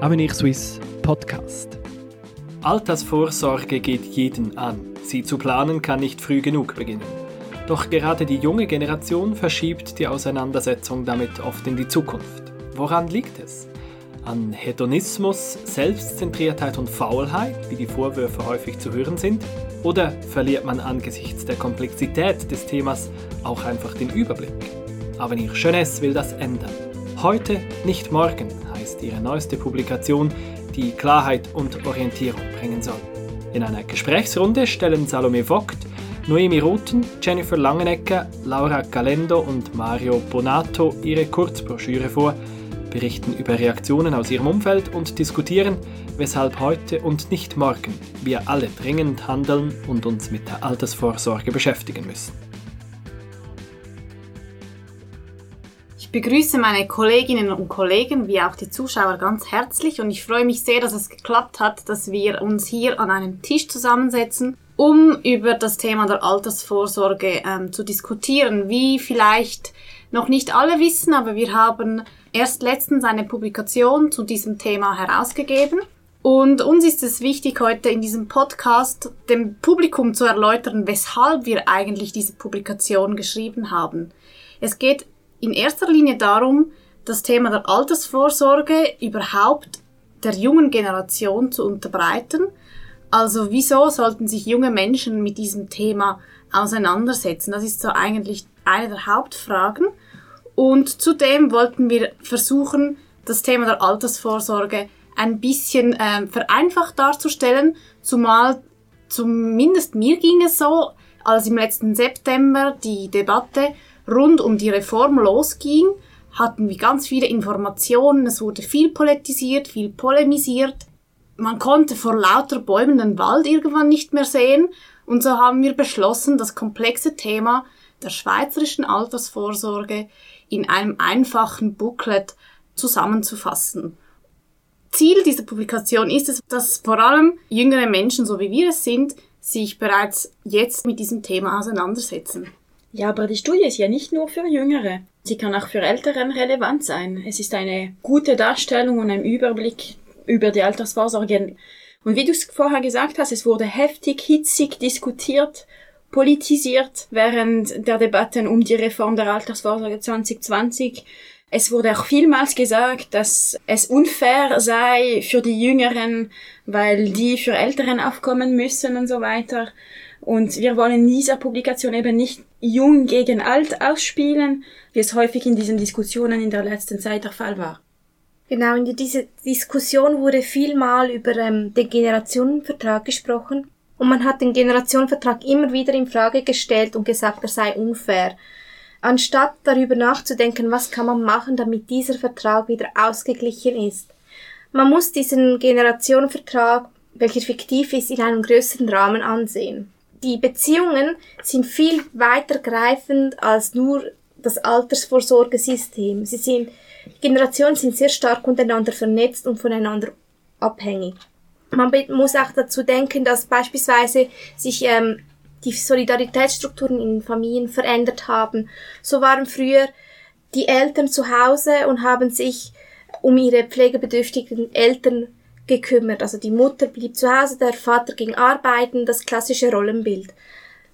Avenir Suisse Podcast. Altersvorsorge geht jeden an. Sie zu planen kann nicht früh genug beginnen. Doch gerade die junge Generation verschiebt die Auseinandersetzung damit oft in die Zukunft. Woran liegt es? An Hedonismus, Selbstzentriertheit und Faulheit, wie die Vorwürfe häufig zu hören sind? Oder verliert man angesichts der Komplexität des Themas auch einfach den Überblick? Avenir Jeunesse will das ändern. Heute, nicht morgen, heißt ihre neueste Publikation, die Klarheit und Orientierung bringen soll. In einer Gesprächsrunde stellen Salome Vogt, Noemi Ruthen, Jennifer Langenecker, Laura Galendo und Mario Bonato ihre Kurzbroschüre vor, berichten über Reaktionen aus ihrem Umfeld und diskutieren, weshalb heute und nicht morgen wir alle dringend handeln und uns mit der Altersvorsorge beschäftigen müssen. Ich begrüße meine Kolleginnen und Kollegen wie auch die Zuschauer ganz herzlich und ich freue mich sehr, dass es geklappt hat, dass wir uns hier an einem Tisch zusammensetzen, um über das Thema der Altersvorsorge ähm, zu diskutieren. Wie vielleicht noch nicht alle wissen, aber wir haben erst letztens eine Publikation zu diesem Thema herausgegeben. Und uns ist es wichtig, heute in diesem Podcast dem Publikum zu erläutern, weshalb wir eigentlich diese Publikation geschrieben haben. Es geht in erster Linie darum, das Thema der Altersvorsorge überhaupt der jungen Generation zu unterbreiten. Also wieso sollten sich junge Menschen mit diesem Thema auseinandersetzen? Das ist so eigentlich eine der Hauptfragen. Und zudem wollten wir versuchen, das Thema der Altersvorsorge ein bisschen äh, vereinfacht darzustellen, zumal zumindest mir ging es so, als im letzten September die Debatte rund um die Reform losging, hatten wir ganz viele Informationen, es wurde viel politisiert, viel polemisiert. Man konnte vor lauter Bäumen den Wald irgendwann nicht mehr sehen und so haben wir beschlossen, das komplexe Thema der schweizerischen Altersvorsorge in einem einfachen Booklet zusammenzufassen. Ziel dieser Publikation ist es, dass vor allem jüngere Menschen, so wie wir es sind, sich bereits jetzt mit diesem Thema auseinandersetzen. Ja, aber die Studie ist ja nicht nur für Jüngere. Sie kann auch für Älteren relevant sein. Es ist eine gute Darstellung und ein Überblick über die Altersvorsorge. Und wie du es vorher gesagt hast, es wurde heftig, hitzig diskutiert, politisiert während der Debatten um die Reform der Altersvorsorge 2020. Es wurde auch vielmals gesagt, dass es unfair sei für die Jüngeren, weil die für Älteren aufkommen müssen und so weiter. Und wir wollen in dieser Publikation eben nicht jung gegen alt ausspielen, wie es häufig in diesen Diskussionen in der letzten Zeit der Fall war. Genau, in dieser Diskussion wurde vielmal über ähm, den Generationenvertrag gesprochen und man hat den Generationenvertrag immer wieder in Frage gestellt und gesagt, er sei unfair. Anstatt darüber nachzudenken, was kann man machen, damit dieser Vertrag wieder ausgeglichen ist. Man muss diesen Generationenvertrag, welcher fiktiv ist, in einem größeren Rahmen ansehen die Beziehungen sind viel weitergreifend als nur das Altersvorsorgesystem. Sie sind, Generationen sind sehr stark untereinander vernetzt und voneinander abhängig. Man muss auch dazu denken, dass beispielsweise sich ähm, die Solidaritätsstrukturen in Familien verändert haben. So waren früher die Eltern zu Hause und haben sich um ihre pflegebedürftigen Eltern gekümmert. Also die Mutter blieb zu Hause, der Vater ging arbeiten, das klassische Rollenbild.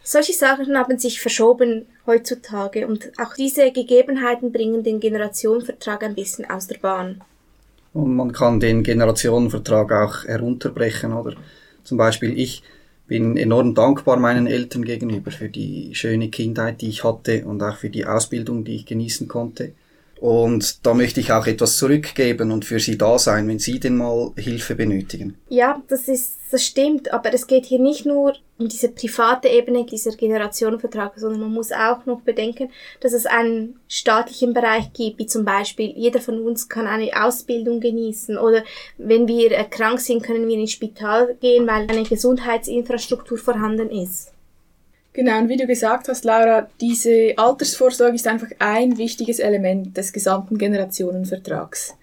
Solche Sachen haben sich verschoben heutzutage und auch diese Gegebenheiten bringen den Generationenvertrag ein bisschen aus der Bahn. Und man kann den Generationenvertrag auch herunterbrechen, oder? Zum Beispiel ich bin enorm dankbar meinen Eltern gegenüber für die schöne Kindheit, die ich hatte und auch für die Ausbildung, die ich genießen konnte. Und da möchte ich auch etwas zurückgeben und für Sie da sein, wenn Sie denn mal Hilfe benötigen. Ja, das ist, das stimmt. Aber es geht hier nicht nur um diese private Ebene dieser Generationenvertrag, sondern man muss auch noch bedenken, dass es einen staatlichen Bereich gibt, wie zum Beispiel jeder von uns kann eine Ausbildung genießen oder wenn wir krank sind, können wir ins Spital gehen, weil eine Gesundheitsinfrastruktur vorhanden ist. Genau, und wie du gesagt hast, Laura, diese Altersvorsorge ist einfach ein wichtiges Element des gesamten Generationenvertrags.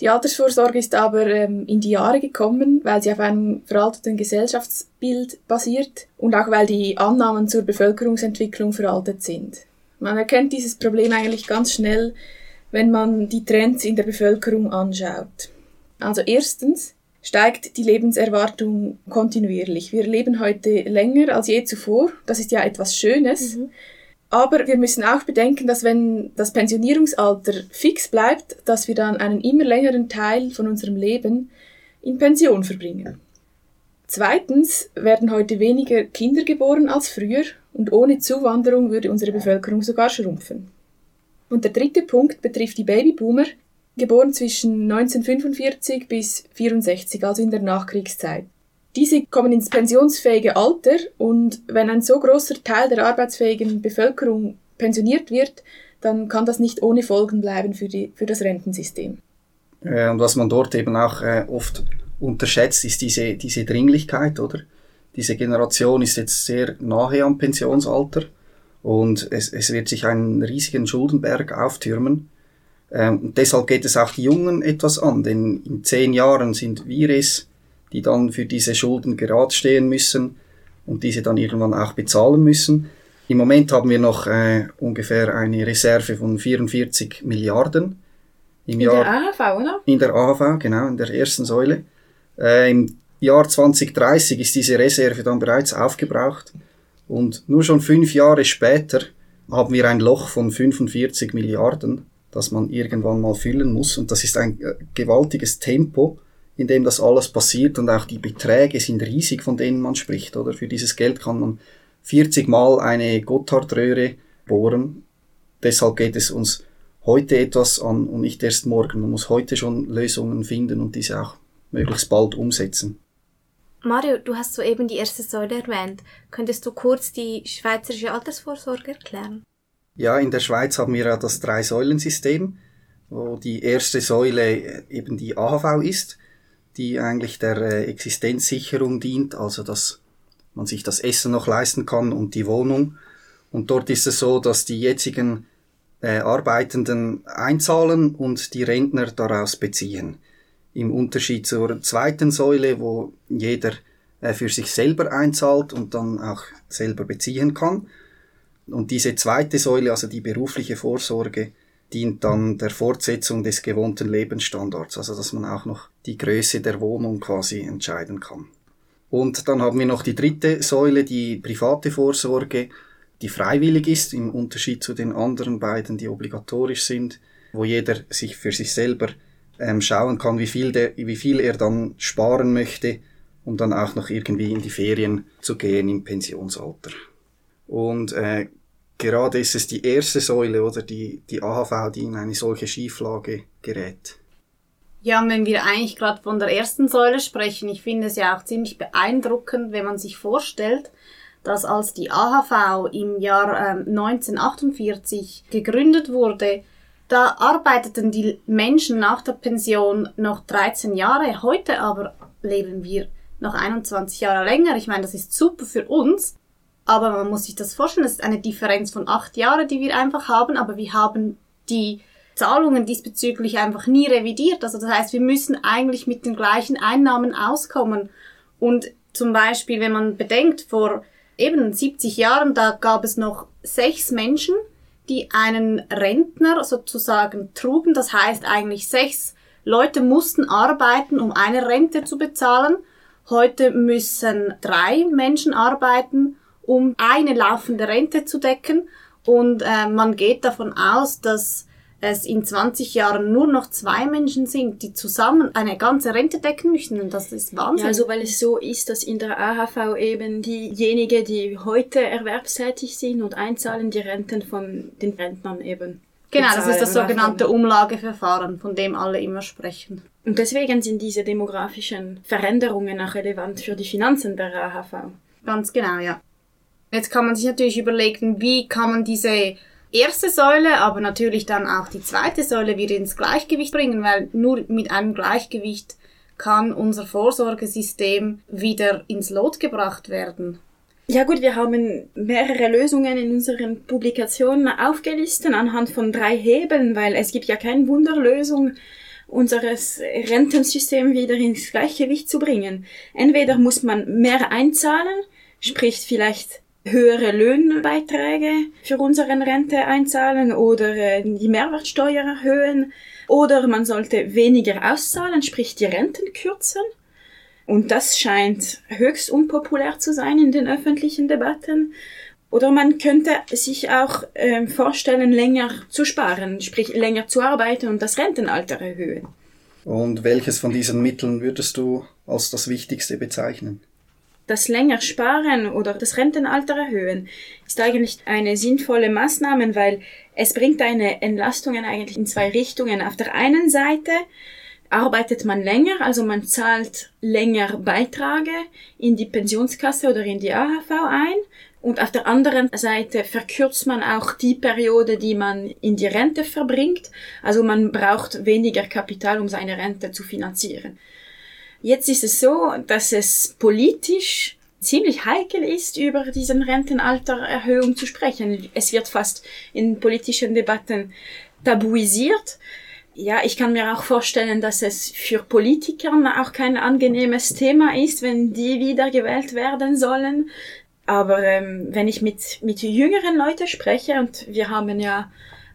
Die Altersvorsorge ist aber ähm, in die Jahre gekommen, weil sie auf einem veralteten Gesellschaftsbild basiert und auch weil die Annahmen zur Bevölkerungsentwicklung veraltet sind. Man erkennt dieses Problem eigentlich ganz schnell, wenn man die Trends in der Bevölkerung anschaut. Also erstens steigt die Lebenserwartung kontinuierlich. Wir leben heute länger als je zuvor. Das ist ja etwas Schönes. Mhm. Aber wir müssen auch bedenken, dass wenn das Pensionierungsalter fix bleibt, dass wir dann einen immer längeren Teil von unserem Leben in Pension verbringen. Zweitens werden heute weniger Kinder geboren als früher und ohne Zuwanderung würde unsere Bevölkerung sogar schrumpfen. Und der dritte Punkt betrifft die Babyboomer, geboren zwischen 1945 bis 64, also in der Nachkriegszeit. Diese kommen ins pensionsfähige Alter und wenn ein so großer Teil der arbeitsfähigen Bevölkerung pensioniert wird, dann kann das nicht ohne Folgen bleiben für, die, für das Rentensystem. Äh, und was man dort eben auch äh, oft unterschätzt, ist diese, diese Dringlichkeit, oder? Diese Generation ist jetzt sehr nahe am Pensionsalter und es, es wird sich einen riesigen Schuldenberg auftürmen. Ähm, und deshalb geht es auch die Jungen etwas an, denn in zehn Jahren sind wir es, die dann für diese Schulden gerade stehen müssen und diese dann irgendwann auch bezahlen müssen. Im Moment haben wir noch äh, ungefähr eine Reserve von 44 Milliarden im in Jahr. In der AHV, oder? In der AHV, genau, in der ersten Säule. Äh, Im Jahr 2030 ist diese Reserve dann bereits aufgebraucht und nur schon fünf Jahre später haben wir ein Loch von 45 Milliarden, das man irgendwann mal füllen muss und das ist ein äh, gewaltiges Tempo in dem das alles passiert und auch die Beträge sind riesig, von denen man spricht, oder? Für dieses Geld kann man 40 Mal eine Gotthardröhre bohren. Deshalb geht es uns heute etwas an und nicht erst morgen. Man muss heute schon Lösungen finden und diese auch möglichst bald umsetzen. Mario, du hast soeben die erste Säule erwähnt. Könntest du kurz die schweizerische Altersvorsorge erklären? Ja, in der Schweiz haben wir ja das Drei-Säulen-System, wo die erste Säule eben die AHV ist die eigentlich der äh, Existenzsicherung dient, also dass man sich das Essen noch leisten kann und die Wohnung. Und dort ist es so, dass die jetzigen äh, Arbeitenden einzahlen und die Rentner daraus beziehen. Im Unterschied zur zweiten Säule, wo jeder äh, für sich selber einzahlt und dann auch selber beziehen kann. Und diese zweite Säule, also die berufliche Vorsorge, dient dann der Fortsetzung des gewohnten Lebensstandards, also dass man auch noch die Größe der Wohnung quasi entscheiden kann. Und dann haben wir noch die dritte Säule, die private Vorsorge, die freiwillig ist, im Unterschied zu den anderen beiden, die obligatorisch sind, wo jeder sich für sich selber ähm, schauen kann, wie viel, der, wie viel er dann sparen möchte, um dann auch noch irgendwie in die Ferien zu gehen im Pensionsalter. Und äh, gerade ist es die erste Säule oder die, die AHV, die in eine solche Schieflage gerät. Ja, und wenn wir eigentlich gerade von der ersten Säule sprechen, ich finde es ja auch ziemlich beeindruckend, wenn man sich vorstellt, dass als die AHV im Jahr äh, 1948 gegründet wurde, da arbeiteten die Menschen nach der Pension noch 13 Jahre. Heute aber leben wir noch 21 Jahre länger. Ich meine, das ist super für uns. Aber man muss sich das vorstellen, das ist eine Differenz von acht Jahren, die wir einfach haben, aber wir haben die Zahlungen diesbezüglich einfach nie revidiert. Also das heißt, wir müssen eigentlich mit den gleichen Einnahmen auskommen. Und zum Beispiel, wenn man bedenkt, vor eben 70 Jahren, da gab es noch sechs Menschen, die einen Rentner sozusagen trugen. Das heißt eigentlich sechs Leute mussten arbeiten, um eine Rente zu bezahlen. Heute müssen drei Menschen arbeiten, um eine laufende Rente zu decken. Und äh, man geht davon aus, dass es in 20 Jahren nur noch zwei Menschen sind, die zusammen eine ganze Rente decken möchten. Und das ist Wahnsinn. Ja, also weil es so ist, dass in der AHV eben diejenigen, die heute erwerbstätig sind und einzahlen, die Renten von den Rentnern eben. Genau, das ist das sogenannte Umlageverfahren, von dem alle immer sprechen. Und deswegen sind diese demografischen Veränderungen auch relevant für die Finanzen der AHV. Ganz genau, ja. Jetzt kann man sich natürlich überlegen, wie kann man diese erste Säule, aber natürlich dann auch die zweite Säule wieder ins Gleichgewicht bringen, weil nur mit einem Gleichgewicht kann unser Vorsorgesystem wieder ins Lot gebracht werden. Ja gut, wir haben mehrere Lösungen in unseren Publikationen aufgelistet anhand von drei Hebeln, weil es gibt ja keine Wunderlösung, unseres Rentensystems wieder ins Gleichgewicht zu bringen. Entweder muss man mehr einzahlen, sprich vielleicht höhere Löhnbeiträge für unsere Rente einzahlen oder äh, die Mehrwertsteuer erhöhen Oder man sollte weniger auszahlen, sprich die Renten kürzen. Und das scheint höchst unpopulär zu sein in den öffentlichen Debatten. Oder man könnte sich auch äh, vorstellen, länger zu sparen, sprich länger zu arbeiten und das Rentenalter erhöhen. Und welches von diesen Mitteln würdest du als das Wichtigste bezeichnen? Das länger sparen oder das Rentenalter erhöhen ist eigentlich eine sinnvolle Maßnahme, weil es bringt eine Entlastung eigentlich in zwei Richtungen. Auf der einen Seite arbeitet man länger, also man zahlt länger Beiträge in die Pensionskasse oder in die AHV ein. Und auf der anderen Seite verkürzt man auch die Periode, die man in die Rente verbringt. Also man braucht weniger Kapital, um seine Rente zu finanzieren. Jetzt ist es so, dass es politisch ziemlich heikel ist, über diesen Rentenaltererhöhung zu sprechen. Es wird fast in politischen Debatten tabuisiert. Ja, ich kann mir auch vorstellen, dass es für Politiker auch kein angenehmes Thema ist, wenn die wiedergewählt werden sollen. Aber ähm, wenn ich mit, mit jüngeren Leuten spreche, und wir haben ja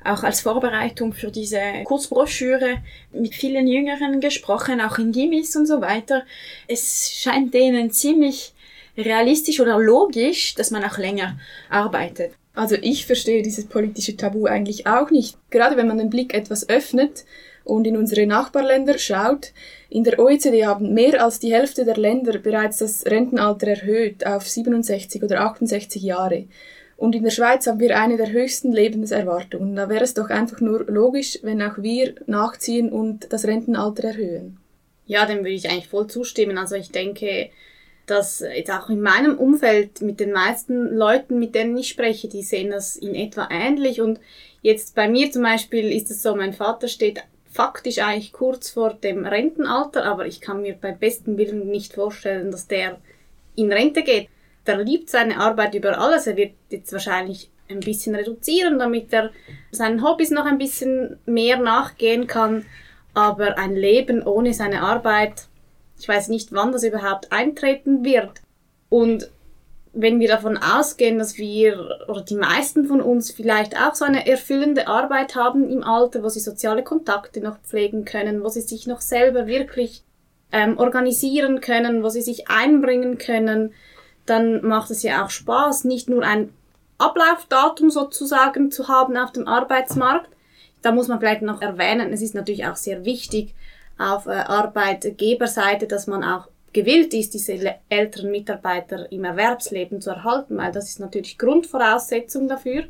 auch als Vorbereitung für diese Kurzbroschüre mit vielen Jüngeren gesprochen, auch in Gimis und so weiter, es scheint denen ziemlich realistisch oder logisch, dass man auch länger arbeitet. Also ich verstehe dieses politische Tabu eigentlich auch nicht. Gerade wenn man den Blick etwas öffnet und in unsere Nachbarländer schaut, in der OECD haben mehr als die Hälfte der Länder bereits das Rentenalter erhöht auf 67 oder 68 Jahre. Und in der Schweiz haben wir eine der höchsten Lebenserwartungen. Da wäre es doch einfach nur logisch, wenn auch wir nachziehen und das Rentenalter erhöhen. Ja, dem würde ich eigentlich voll zustimmen. Also ich denke, dass jetzt auch in meinem Umfeld mit den meisten Leuten, mit denen ich spreche, die sehen das in etwa ähnlich. Und jetzt bei mir zum Beispiel ist es so, mein Vater steht faktisch eigentlich kurz vor dem Rentenalter, aber ich kann mir beim besten Willen nicht vorstellen, dass der in Rente geht. Der liebt seine Arbeit über alles. Er wird jetzt wahrscheinlich ein bisschen reduzieren, damit er seinen Hobbys noch ein bisschen mehr nachgehen kann. Aber ein Leben ohne seine Arbeit, ich weiß nicht, wann das überhaupt eintreten wird. Und wenn wir davon ausgehen, dass wir oder die meisten von uns vielleicht auch so eine erfüllende Arbeit haben im Alter, wo sie soziale Kontakte noch pflegen können, wo sie sich noch selber wirklich ähm, organisieren können, wo sie sich einbringen können, dann macht es ja auch Spaß, nicht nur ein Ablaufdatum sozusagen zu haben auf dem Arbeitsmarkt. Da muss man vielleicht noch erwähnen, es ist natürlich auch sehr wichtig auf äh, Arbeitgeberseite, dass man auch gewillt ist, diese älteren Mitarbeiter im Erwerbsleben zu erhalten, weil das ist natürlich Grundvoraussetzung dafür.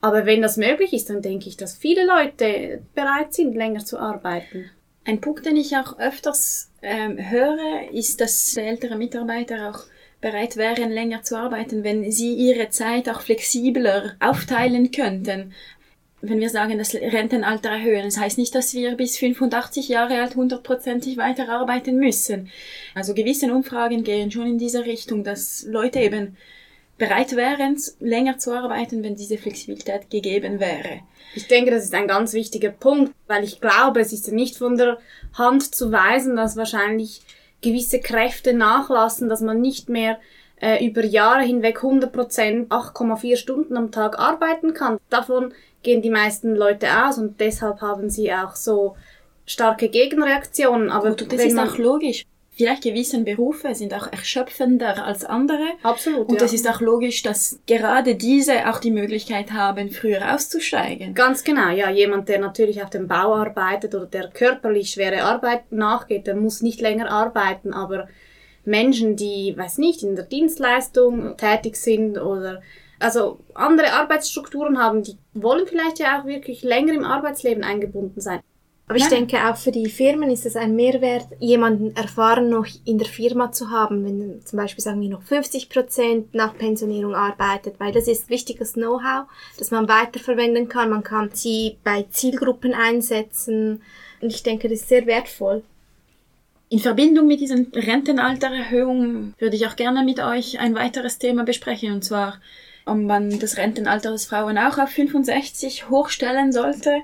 Aber wenn das möglich ist, dann denke ich, dass viele Leute bereit sind, länger zu arbeiten. Ein Punkt, den ich auch öfters ähm, höre, ist, dass ältere Mitarbeiter auch bereit wären, länger zu arbeiten, wenn sie ihre Zeit auch flexibler aufteilen könnten wenn wir sagen, das Rentenalter erhöhen, das heißt nicht, dass wir bis 85 Jahre alt hundertprozentig weiterarbeiten müssen. Also gewisse Umfragen gehen schon in diese Richtung, dass Leute eben bereit wären, länger zu arbeiten, wenn diese Flexibilität gegeben wäre. Ich denke, das ist ein ganz wichtiger Punkt, weil ich glaube, es ist nicht von der Hand zu weisen, dass wahrscheinlich gewisse Kräfte nachlassen, dass man nicht mehr äh, über Jahre hinweg 100% 8,4 Stunden am Tag arbeiten kann. Davon gehen die meisten Leute aus und deshalb haben sie auch so starke Gegenreaktionen. Aber Gut, das ist auch logisch. Vielleicht gewisse Berufe sind auch erschöpfender als andere. Absolut. Und es ja. ist auch logisch, dass gerade diese auch die Möglichkeit haben, früher auszusteigen. Ganz genau, ja. Jemand, der natürlich auf dem Bau arbeitet oder der körperlich schwere Arbeit nachgeht, der muss nicht länger arbeiten, aber Menschen, die, weiß nicht, in der Dienstleistung tätig sind oder also andere Arbeitsstrukturen haben, die wollen vielleicht ja auch wirklich länger im Arbeitsleben eingebunden sein. Aber ich denke, auch für die Firmen ist es ein Mehrwert, jemanden erfahren noch in der Firma zu haben, wenn zum Beispiel sagen wir noch 50 Prozent nach Pensionierung arbeitet, weil das ist wichtiges Know-how, das man weiterverwenden kann. Man kann sie bei Zielgruppen einsetzen und ich denke, das ist sehr wertvoll. In Verbindung mit diesen Rentenaltererhöhungen würde ich auch gerne mit euch ein weiteres Thema besprechen, und zwar ob man das Rentenalter des Frauen auch auf 65 hochstellen sollte.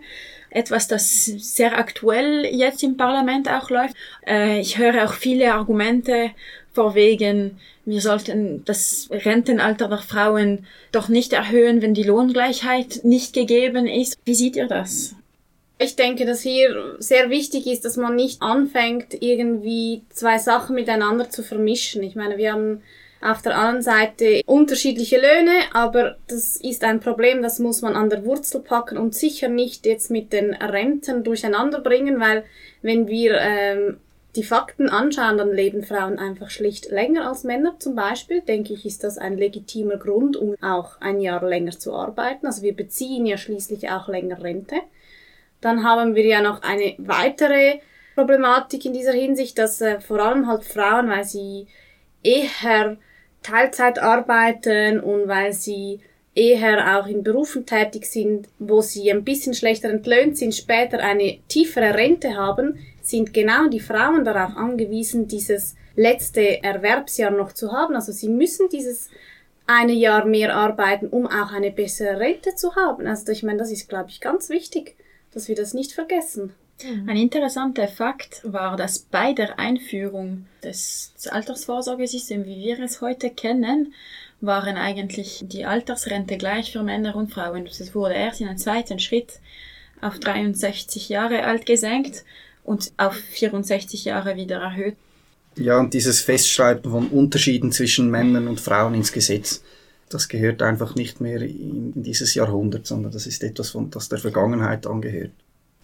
Etwas, das sehr aktuell jetzt im Parlament auch läuft. Äh, ich höre auch viele Argumente vorwegen, wir sollten das Rentenalter der Frauen doch nicht erhöhen, wenn die Lohngleichheit nicht gegeben ist. Wie seht ihr das? Ich denke, dass hier sehr wichtig ist, dass man nicht anfängt, irgendwie zwei Sachen miteinander zu vermischen. Ich meine, wir haben auf der anderen Seite unterschiedliche Löhne, aber das ist ein Problem, das muss man an der Wurzel packen und sicher nicht jetzt mit den Renten durcheinander bringen, weil wenn wir ähm, die Fakten anschauen, dann leben Frauen einfach schlicht länger als Männer zum Beispiel. Denke ich, ist das ein legitimer Grund, um auch ein Jahr länger zu arbeiten. Also wir beziehen ja schließlich auch länger Rente. Dann haben wir ja noch eine weitere Problematik in dieser Hinsicht, dass äh, vor allem halt Frauen, weil sie eher Teilzeit arbeiten und weil sie eher auch in Berufen tätig sind, wo sie ein bisschen schlechter entlöhnt sind, später eine tiefere Rente haben, sind genau die Frauen darauf angewiesen, dieses letzte Erwerbsjahr noch zu haben. Also sie müssen dieses eine Jahr mehr arbeiten, um auch eine bessere Rente zu haben. Also ich meine, das ist, glaube ich, ganz wichtig dass wir das nicht vergessen. Ein interessanter Fakt war, dass bei der Einführung des Altersvorsorgesystems, wie wir es heute kennen, waren eigentlich die Altersrente gleich für Männer und Frauen. Es wurde erst in einem zweiten Schritt auf 63 Jahre alt gesenkt und auf 64 Jahre wieder erhöht. Ja, und dieses Festschreiben von Unterschieden zwischen Männern und Frauen ins Gesetz, das gehört einfach nicht mehr in, dieses Jahrhundert, sondern das ist etwas, von, das der Vergangenheit angehört.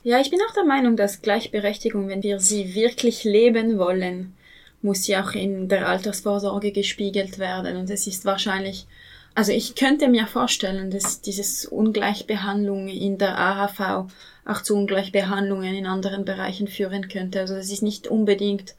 Ja, ich bin auch der Meinung, dass Gleichberechtigung, wenn wir sie wirklich leben wollen, muss sie auch in der Altersvorsorge gespiegelt werden. Und es ist wahrscheinlich, also ich könnte mir vorstellen, dass dieses Ungleichbehandlung in der AHV auch zu Ungleichbehandlungen in anderen Bereichen führen könnte. Also es ist nicht unbedingt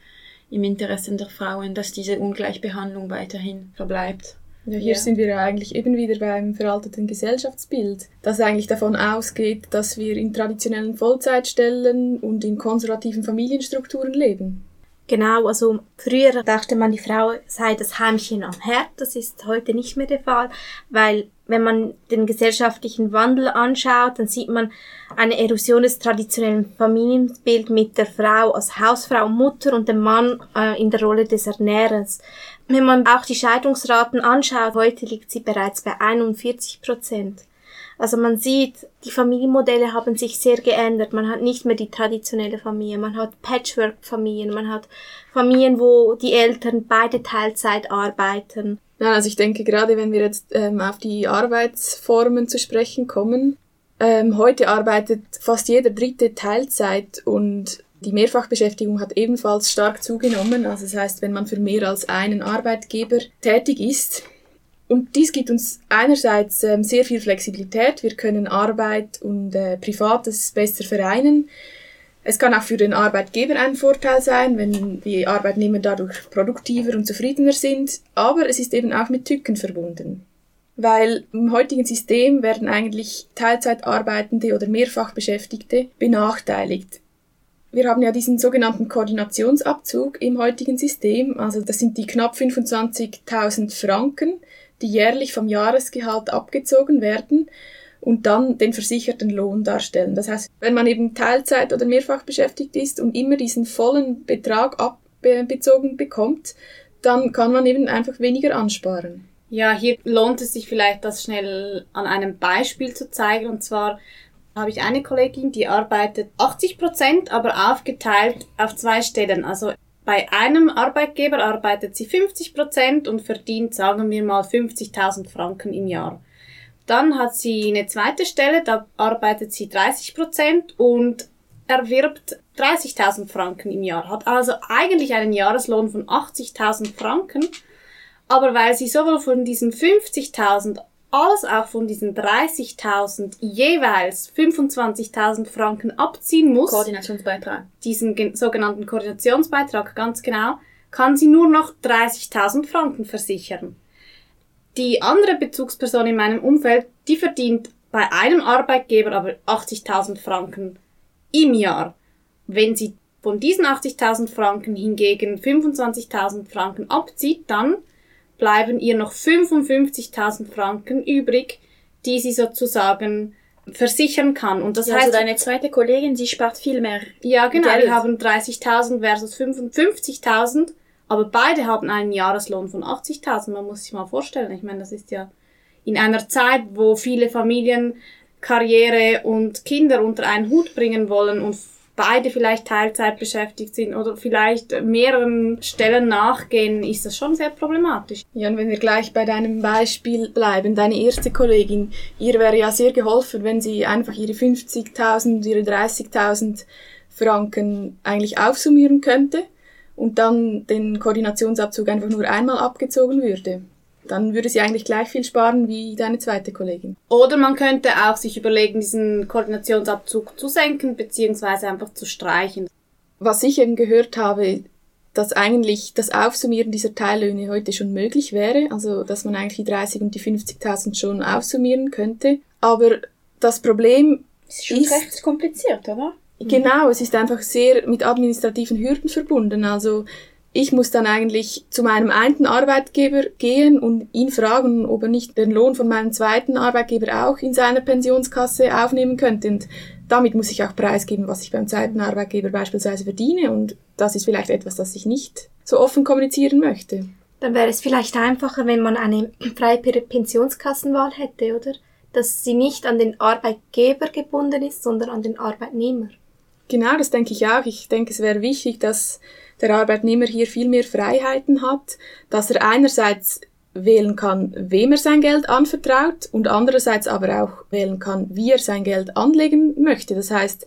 im Interesse der Frauen, dass diese Ungleichbehandlung weiterhin verbleibt. Ja, hier ja. sind wir ja eigentlich eben wieder beim veralteten Gesellschaftsbild, das eigentlich davon ausgeht, dass wir in traditionellen Vollzeitstellen und in konservativen Familienstrukturen leben. Genau, also früher dachte man, die Frau sei das Heimchen am Herd. Das ist heute nicht mehr der Fall, weil wenn man den gesellschaftlichen Wandel anschaut, dann sieht man eine Erosion des traditionellen Familienbilds mit der Frau als Hausfrau und Mutter und dem Mann äh, in der Rolle des Ernährers. Wenn man auch die Scheidungsraten anschaut, heute liegt sie bereits bei 41 Prozent. Also man sieht, die Familienmodelle haben sich sehr geändert. Man hat nicht mehr die traditionelle Familie, man hat Patchwork-Familien, man hat Familien, wo die Eltern beide Teilzeit arbeiten. Ja, also ich denke, gerade wenn wir jetzt ähm, auf die Arbeitsformen zu sprechen kommen, ähm, heute arbeitet fast jeder dritte Teilzeit und die Mehrfachbeschäftigung hat ebenfalls stark zugenommen. Also das heißt, wenn man für mehr als einen Arbeitgeber tätig ist. Und dies gibt uns einerseits ähm, sehr viel Flexibilität. Wir können Arbeit und äh, Privates besser vereinen. Es kann auch für den Arbeitgeber ein Vorteil sein, wenn die Arbeitnehmer dadurch produktiver und zufriedener sind. Aber es ist eben auch mit Tücken verbunden. Weil im heutigen System werden eigentlich Teilzeitarbeitende oder Mehrfachbeschäftigte benachteiligt. Wir haben ja diesen sogenannten Koordinationsabzug im heutigen System. Also das sind die knapp 25.000 Franken, die jährlich vom Jahresgehalt abgezogen werden und dann den versicherten Lohn darstellen. Das heißt, wenn man eben Teilzeit oder mehrfach beschäftigt ist und immer diesen vollen Betrag abbezogen bekommt, dann kann man eben einfach weniger ansparen. Ja, hier lohnt es sich vielleicht, das schnell an einem Beispiel zu zeigen. Und zwar habe ich eine Kollegin, die arbeitet 80 Prozent, aber aufgeteilt auf zwei Stellen. Also bei einem Arbeitgeber arbeitet sie 50 Prozent und verdient, sagen wir mal, 50.000 Franken im Jahr. Dann hat sie eine zweite Stelle, da arbeitet sie 30 Prozent und erwirbt 30.000 Franken im Jahr. Hat also eigentlich einen Jahreslohn von 80.000 Franken. Aber weil sie sowohl von diesen 50.000 als auch von diesen 30.000 jeweils 25.000 Franken abziehen muss, Koordinationsbeitrag, diesen sogenannten Koordinationsbeitrag ganz genau, kann sie nur noch 30.000 Franken versichern. Die andere Bezugsperson in meinem Umfeld, die verdient bei einem Arbeitgeber aber 80.000 Franken im Jahr. Wenn sie von diesen 80.000 Franken hingegen 25.000 Franken abzieht, dann bleiben ihr noch 55.000 Franken übrig, die sie sozusagen versichern kann. Und das ja, heißt, also deine zweite Kollegin, sie spart viel mehr. Ja, genau. Geld. Die haben 30.000 versus 55.000, aber beide haben einen Jahreslohn von 80.000. Man muss sich mal vorstellen. Ich meine, das ist ja in einer Zeit, wo viele Familien Karriere und Kinder unter einen Hut bringen wollen und beide vielleicht Teilzeit beschäftigt sind oder vielleicht mehreren Stellen nachgehen, ist das schon sehr problematisch. Ja, und wenn wir gleich bei deinem Beispiel bleiben, deine erste Kollegin, ihr wäre ja sehr geholfen, wenn sie einfach ihre 50.000, ihre 30.000 Franken eigentlich aufsummieren könnte und dann den Koordinationsabzug einfach nur einmal abgezogen würde dann würde sie eigentlich gleich viel sparen wie deine zweite Kollegin. Oder man könnte auch sich überlegen, diesen Koordinationsabzug zu senken, beziehungsweise einfach zu streichen. Was ich eben gehört habe, dass eigentlich das Aufsummieren dieser Teillöhne heute schon möglich wäre, also dass man eigentlich die 30 und die 50.000 schon aufsummieren könnte. Aber das Problem ist schon ist, recht kompliziert, oder? Genau, es ist einfach sehr mit administrativen Hürden verbunden. Also ich muss dann eigentlich zu meinem einen Arbeitgeber gehen und ihn fragen, ob er nicht den Lohn von meinem zweiten Arbeitgeber auch in seiner Pensionskasse aufnehmen könnte. Und damit muss ich auch preisgeben, was ich beim zweiten Arbeitgeber beispielsweise verdiene. Und das ist vielleicht etwas, das ich nicht so offen kommunizieren möchte. Dann wäre es vielleicht einfacher, wenn man eine freie Pensionskassenwahl hätte, oder? Dass sie nicht an den Arbeitgeber gebunden ist, sondern an den Arbeitnehmer. Genau, das denke ich auch. Ich denke, es wäre wichtig, dass der Arbeitnehmer hier viel mehr Freiheiten hat, dass er einerseits wählen kann, wem er sein Geld anvertraut und andererseits aber auch wählen kann, wie er sein Geld anlegen möchte. Das heißt,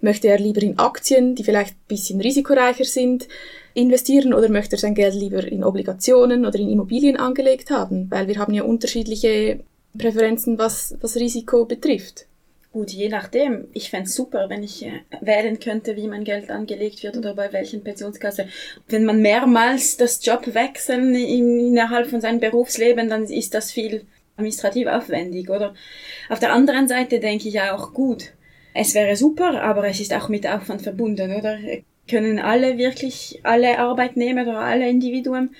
möchte er lieber in Aktien, die vielleicht ein bisschen risikoreicher sind, investieren oder möchte er sein Geld lieber in Obligationen oder in Immobilien angelegt haben, weil wir haben ja unterschiedliche Präferenzen, was, was Risiko betrifft. Gut, je nachdem. Ich fände super, wenn ich äh, wählen könnte, wie mein Geld angelegt wird oder bei welchen Pensionskasse. Wenn man mehrmals das Job wechseln innerhalb von seinem Berufsleben, dann ist das viel administrativ aufwendig, oder? Auf der anderen Seite denke ich auch, gut, es wäre super, aber es ist auch mit Aufwand verbunden, oder? Können alle wirklich, alle Arbeitnehmer oder alle Individuen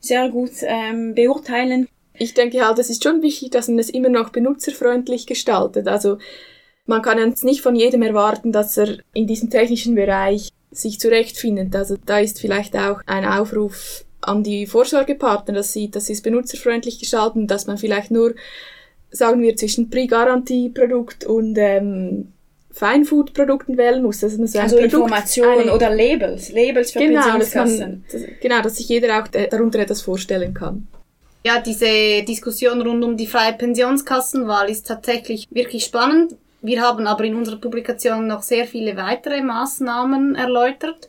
sehr gut ähm, beurteilen, ich denke halt, es ist schon wichtig, dass man es immer noch benutzerfreundlich gestaltet. Also man kann jetzt nicht von jedem erwarten, dass er in diesem technischen Bereich sich zurechtfindet. Also da ist vielleicht auch ein Aufruf an die Vorsorgepartner, dass sie, dass sie es benutzerfreundlich gestalten, dass man vielleicht nur, sagen wir, zwischen Pre-Garantie-Produkt und ähm, Feinfood-Produkten wählen muss. Also, also Produkt, Informationen oder Labels, Labels für genau, Pensionskassen. Dass man, das, genau, dass sich jeder auch darunter etwas vorstellen kann ja, diese Diskussion rund um die freie Pensionskassenwahl ist tatsächlich wirklich spannend. Wir haben aber in unserer Publikation noch sehr viele weitere Maßnahmen erläutert,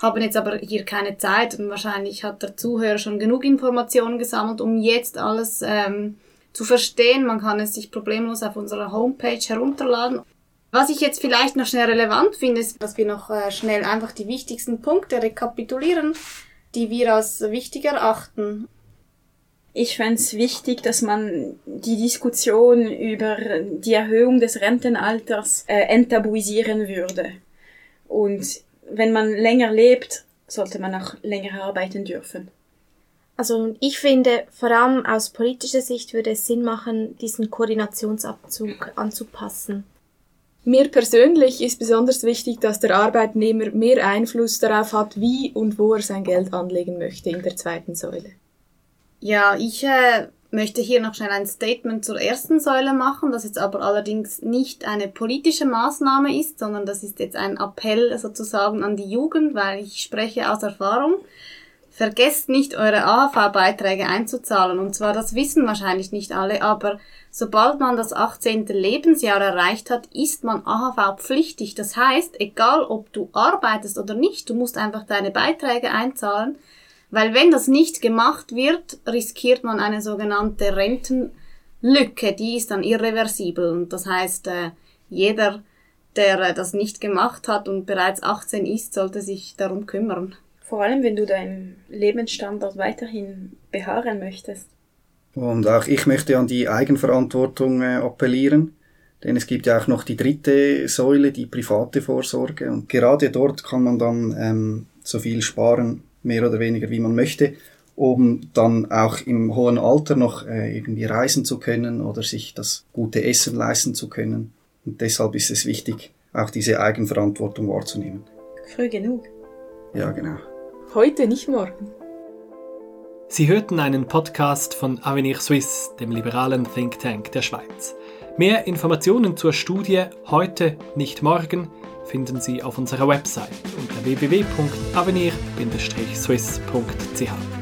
haben jetzt aber hier keine Zeit und wahrscheinlich hat der Zuhörer schon genug Informationen gesammelt, um jetzt alles ähm, zu verstehen. Man kann es sich problemlos auf unserer Homepage herunterladen. Was ich jetzt vielleicht noch schnell relevant finde, ist, dass wir noch äh, schnell einfach die wichtigsten Punkte rekapitulieren, die wir als wichtig erachten. Ich fände es wichtig, dass man die Diskussion über die Erhöhung des Rentenalters äh, enttabuisieren würde. Und wenn man länger lebt, sollte man auch länger arbeiten dürfen. Also ich finde, vor allem aus politischer Sicht würde es Sinn machen, diesen Koordinationsabzug anzupassen. Mir persönlich ist besonders wichtig, dass der Arbeitnehmer mehr Einfluss darauf hat, wie und wo er sein Geld anlegen möchte in der zweiten Säule. Ja, ich äh, möchte hier noch schnell ein Statement zur ersten Säule machen, das jetzt aber allerdings nicht eine politische Maßnahme ist, sondern das ist jetzt ein Appell sozusagen an die Jugend, weil ich spreche aus Erfahrung. Vergesst nicht, eure AHV-Beiträge einzuzahlen. Und zwar, das wissen wahrscheinlich nicht alle, aber sobald man das 18. Lebensjahr erreicht hat, ist man AHV-pflichtig. Das heißt, egal ob du arbeitest oder nicht, du musst einfach deine Beiträge einzahlen. Weil wenn das nicht gemacht wird, riskiert man eine sogenannte Rentenlücke, die ist dann irreversibel. Und das heißt, äh, jeder, der äh, das nicht gemacht hat und bereits 18 ist, sollte sich darum kümmern. Vor allem, wenn du deinen Lebensstandard weiterhin beharren möchtest. Und auch ich möchte an die Eigenverantwortung äh, appellieren. Denn es gibt ja auch noch die dritte Säule, die private Vorsorge. Und gerade dort kann man dann ähm, so viel sparen, mehr oder weniger wie man möchte, um dann auch im hohen Alter noch äh, irgendwie reisen zu können oder sich das gute Essen leisten zu können. Und deshalb ist es wichtig, auch diese Eigenverantwortung wahrzunehmen. Früh genug. Ja, genau. Heute, nicht morgen. Sie hörten einen Podcast von Avenir Suisse, dem liberalen Think Tank der Schweiz. Mehr Informationen zur Studie Heute, nicht morgen finden Sie auf unserer Website unter www.avenir-swiss.ch.